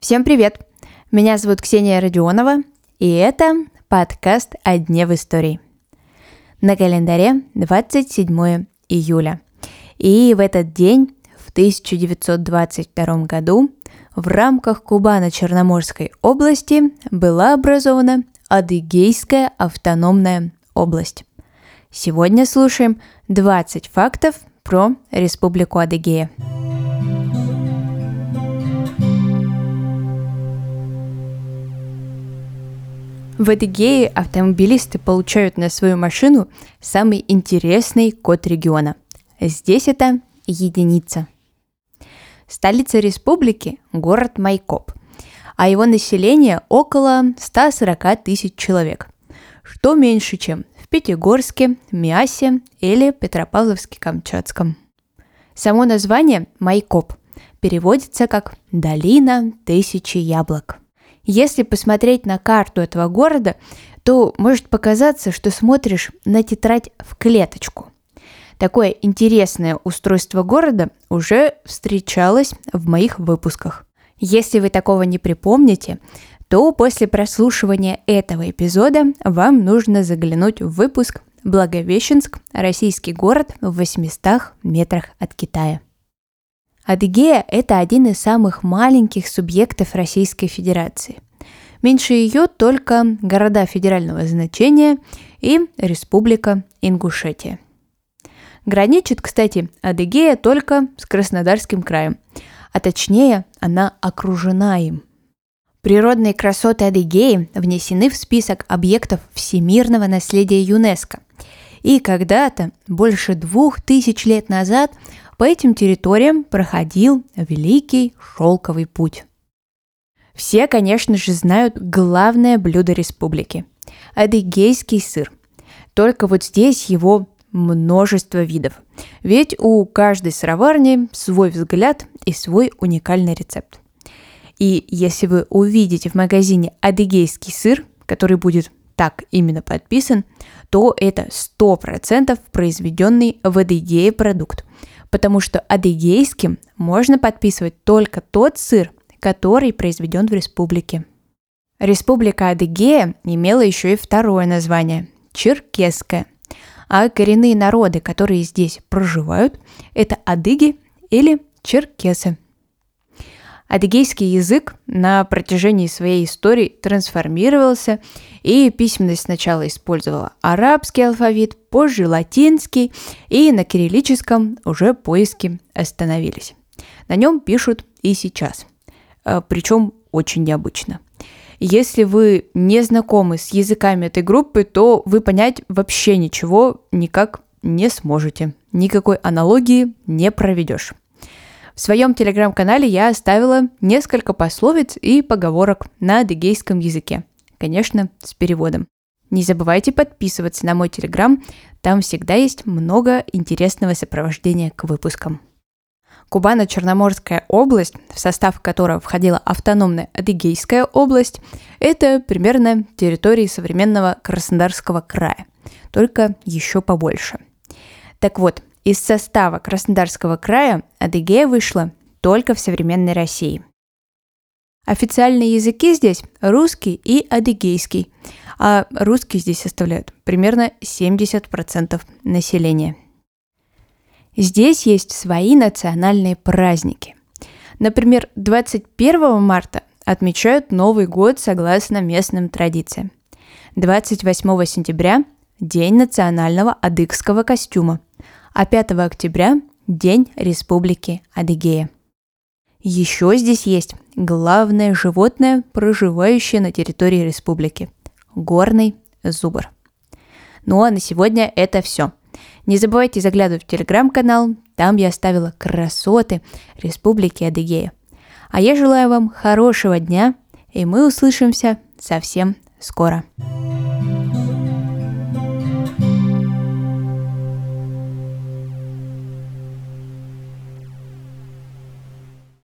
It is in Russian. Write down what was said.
Всем привет! Меня зовут Ксения Родионова, и это подкаст «О дне в истории». На календаре 27 июля. И в этот день, в 1922 году, в рамках Кубано-Черноморской области была образована Адыгейская автономная область. Сегодня слушаем 20 фактов про Республику Адыгея. В Адыгее автомобилисты получают на свою машину самый интересный код региона. Здесь это единица. Столица республики – город Майкоп, а его население около 140 тысяч человек, что меньше, чем в Пятигорске, Миасе или Петропавловске-Камчатском. Само название Майкоп переводится как «долина тысячи яблок». Если посмотреть на карту этого города, то может показаться, что смотришь на тетрадь в клеточку. Такое интересное устройство города уже встречалось в моих выпусках. Если вы такого не припомните, то после прослушивания этого эпизода вам нужно заглянуть в выпуск Благовещенск – российский город в 800 метрах от Китая. Адыгея – это один из самых маленьких субъектов Российской Федерации. Меньше ее только города федерального значения и Республика Ингушетия. Граничит, кстати, Адыгея только с Краснодарским краем, а точнее она окружена им. Природные красоты Адыгеи внесены в список объектов всемирного наследия ЮНЕСКО. И когда-то, больше двух тысяч лет назад, по этим территориям проходил Великий Шелковый путь. Все, конечно же, знают главное блюдо республики – адыгейский сыр. Только вот здесь его множество видов. Ведь у каждой сыроварни свой взгляд и свой уникальный рецепт. И если вы увидите в магазине адыгейский сыр, который будет так именно подписан, то это 100% произведенный в Адыгее продукт, потому что адыгейским можно подписывать только тот сыр, который произведен в республике. Республика Адыгея имела еще и второе название – Черкесская, а коренные народы, которые здесь проживают, это адыги или черкесы. Адыгейский язык на протяжении своей истории трансформировался, и письменность сначала использовала арабский алфавит, позже латинский, и на кириллическом уже поиски остановились. На нем пишут и сейчас, э, причем очень необычно. Если вы не знакомы с языками этой группы, то вы понять вообще ничего никак не сможете. Никакой аналогии не проведешь. В своем телеграм-канале я оставила несколько пословиц и поговорок на адыгейском языке. Конечно, с переводом. Не забывайте подписываться на мой телеграм, там всегда есть много интересного сопровождения к выпускам. Кубано-Черноморская область, в состав которой входила автономная Адыгейская область, это примерно территории современного Краснодарского края, только еще побольше. Так вот, из состава Краснодарского края Адыгея вышла только в современной России. Официальные языки здесь русский и адыгейский, а русский здесь составляют примерно 70% населения. Здесь есть свои национальные праздники. Например, 21 марта отмечают Новый год согласно местным традициям. 28 сентября – День национального адыгского костюма – а 5 октября – День Республики Адыгея. Еще здесь есть главное животное, проживающее на территории республики – горный зубр. Ну а на сегодня это все. Не забывайте заглядывать в телеграм-канал, там я оставила красоты Республики Адыгея. А я желаю вам хорошего дня, и мы услышимся совсем скоро.